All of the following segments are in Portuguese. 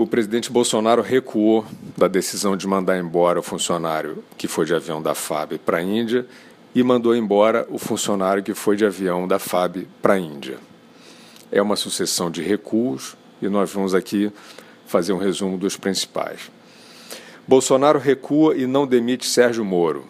o presidente Bolsonaro recuou da decisão de mandar embora o funcionário que foi de avião da FAB para a Índia e mandou embora o funcionário que foi de avião da FAB para a Índia. É uma sucessão de recuos e nós vamos aqui fazer um resumo dos principais. Bolsonaro recua e não demite Sérgio Moro.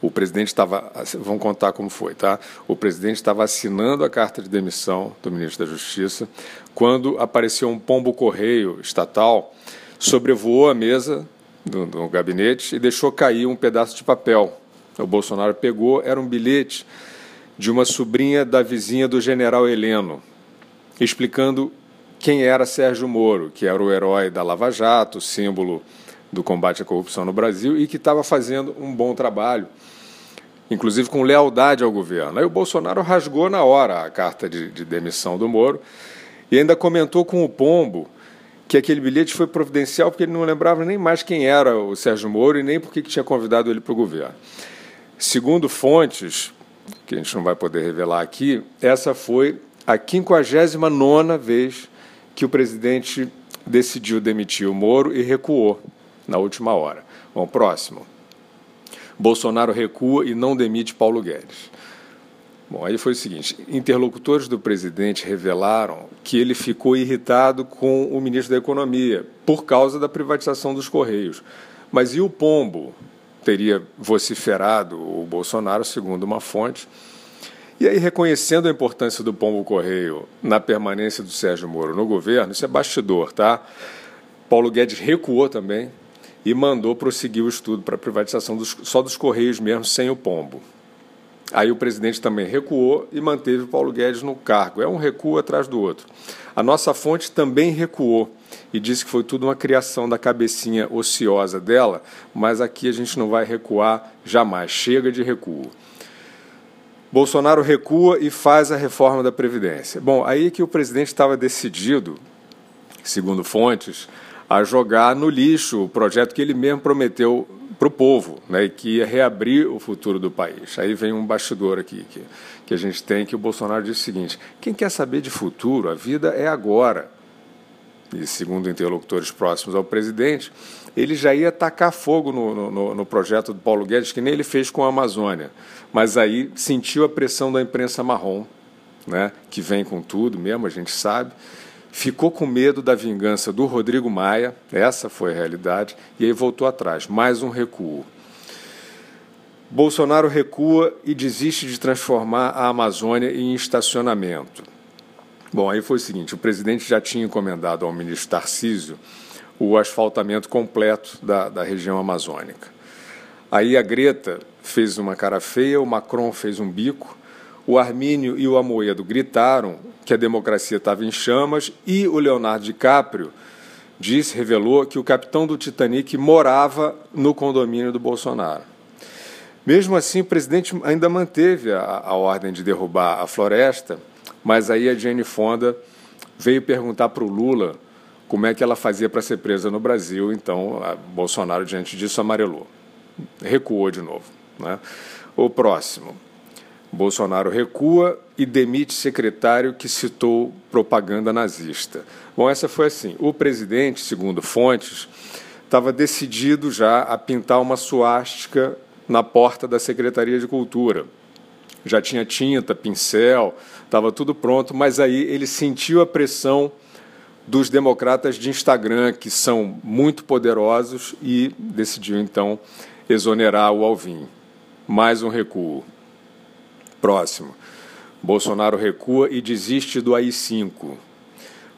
O presidente estava, vamos contar como foi, tá? O presidente estava assinando a carta de demissão do ministro da Justiça quando apareceu um pombo correio estatal, sobrevoou a mesa do, do gabinete e deixou cair um pedaço de papel. O Bolsonaro pegou, era um bilhete de uma sobrinha da vizinha do general Heleno, explicando quem era Sérgio Moro, que era o herói da Lava Jato, símbolo do combate à corrupção no Brasil e que estava fazendo um bom trabalho, inclusive com lealdade ao governo. Aí o Bolsonaro rasgou na hora a carta de, de demissão do Moro e ainda comentou com o Pombo que aquele bilhete foi providencial porque ele não lembrava nem mais quem era o Sérgio Moro e nem por que tinha convidado ele para o governo. Segundo fontes, que a gente não vai poder revelar aqui, essa foi a 59 vez que o presidente decidiu demitir o Moro e recuou na última hora. Bom, próximo. Bolsonaro recua e não demite Paulo Guedes. Bom, aí foi o seguinte: interlocutores do presidente revelaram que ele ficou irritado com o ministro da Economia por causa da privatização dos Correios. Mas e o Pombo? Teria vociferado o Bolsonaro, segundo uma fonte. E aí, reconhecendo a importância do Pombo Correio na permanência do Sérgio Moro no governo, isso é bastidor, tá? Paulo Guedes recuou também e mandou prosseguir o estudo para a privatização dos, só dos Correios mesmo, sem o Pombo. Aí o presidente também recuou e manteve o Paulo Guedes no cargo. É um recuo atrás do outro. A nossa fonte também recuou e disse que foi tudo uma criação da cabecinha ociosa dela, mas aqui a gente não vai recuar jamais. Chega de recuo. Bolsonaro recua e faz a reforma da Previdência. Bom, aí que o presidente estava decidido, segundo fontes, a jogar no lixo o projeto que ele mesmo prometeu para o povo, né, que ia reabrir o futuro do país. Aí vem um bastidor aqui que, que a gente tem, que o Bolsonaro disse o seguinte: quem quer saber de futuro, a vida é agora. E segundo interlocutores próximos ao presidente, ele já ia tacar fogo no, no, no, projeto do Paulo Guedes, que nem ele fez com a Amazônia. Mas aí sentiu a pressão da imprensa marrom, né, que vem com tudo mesmo, a gente sabe. Ficou com medo da vingança do Rodrigo Maia, essa foi a realidade, e aí voltou atrás. Mais um recuo. Bolsonaro recua e desiste de transformar a Amazônia em estacionamento. Bom, aí foi o seguinte: o presidente já tinha encomendado ao ministro Tarcísio o asfaltamento completo da, da região amazônica. Aí a Greta fez uma cara feia, o Macron fez um bico, o Armínio e o Amoedo gritaram que a democracia estava em chamas e o Leonardo DiCaprio disse, revelou que o capitão do Titanic morava no condomínio do Bolsonaro. Mesmo assim, o presidente ainda manteve a, a ordem de derrubar a floresta, mas aí a Jane Fonda veio perguntar para o Lula como é que ela fazia para ser presa no Brasil. Então, Bolsonaro, diante disso, amarelou. Recuou de novo. Né? O próximo. Bolsonaro recua e demite secretário que citou propaganda nazista. Bom, essa foi assim. O presidente, segundo fontes, estava decidido já a pintar uma suástica na porta da Secretaria de Cultura. Já tinha tinta, pincel, estava tudo pronto, mas aí ele sentiu a pressão dos democratas de Instagram, que são muito poderosos, e decidiu então exonerar o Alvim. Mais um recuo. Próximo. Bolsonaro recua e desiste do AI-5.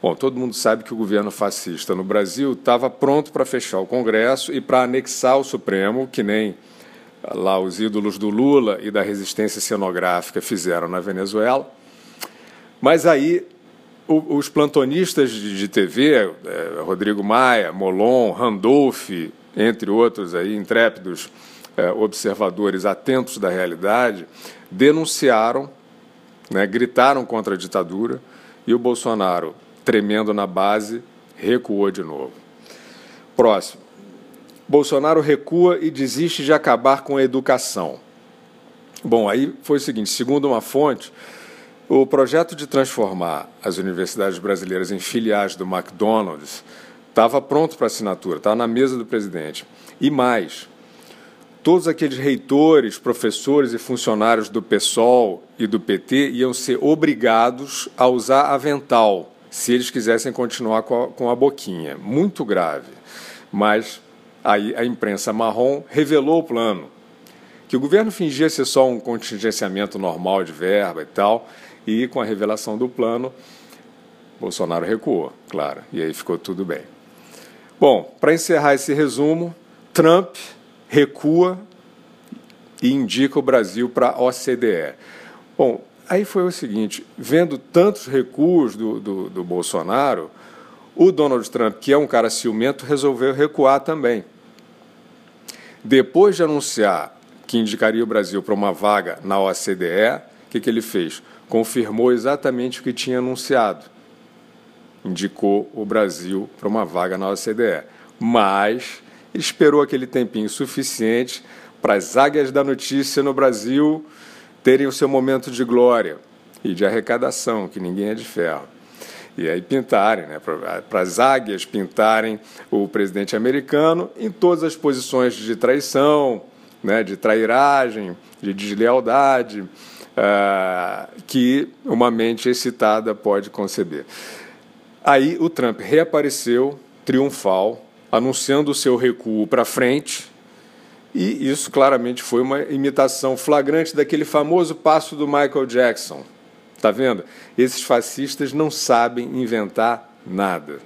Bom, todo mundo sabe que o governo fascista no Brasil estava pronto para fechar o Congresso e para anexar o Supremo, que nem lá os ídolos do Lula e da resistência cenográfica fizeram na Venezuela. Mas aí os plantonistas de, TV, é, Rodrigo Maia, Molon, Randolph, entre outros aí, intrépidos é, observadores atentos da realidade, denunciaram, né, gritaram contra a ditadura e o Bolsonaro, tremendo na base, recuou de novo. Próximo. Bolsonaro recua e desiste de acabar com a educação. Bom, aí foi o seguinte: segundo uma fonte, o projeto de transformar as universidades brasileiras em filiais do McDonald's estava pronto para assinatura, estava na mesa do presidente. E mais, todos aqueles reitores, professores e funcionários do PSOL e do PT iam ser obrigados a usar avental se eles quisessem continuar com a, com a boquinha. Muito grave. Mas aí a imprensa marrom revelou o plano. Que o governo fingia ser só um contingenciamento normal de verba e tal, e com a revelação do plano, Bolsonaro recuou, claro, e aí ficou tudo bem. Bom, para encerrar esse resumo, Trump recua e indica o Brasil para a OCDE. Bom, aí foi o seguinte: vendo tantos recuos do, do, do Bolsonaro, o Donald Trump, que é um cara ciumento, resolveu recuar também. Depois de anunciar que indicaria o Brasil para uma vaga na OCDE, o que, que ele fez? Confirmou exatamente o que tinha anunciado. Indicou o Brasil para uma vaga na OCDE. Mas esperou aquele tempinho suficiente para as águias da notícia no Brasil terem o seu momento de glória e de arrecadação, que ninguém é de ferro. E aí pintarem, né, para as águias pintarem o presidente americano em todas as posições de traição, né, de trairagem, de deslealdade, uh, que uma mente excitada pode conceber. Aí o Trump reapareceu triunfal anunciando o seu recuo para frente, e isso claramente foi uma imitação flagrante daquele famoso passo do Michael Jackson. Está vendo? Esses fascistas não sabem inventar nada.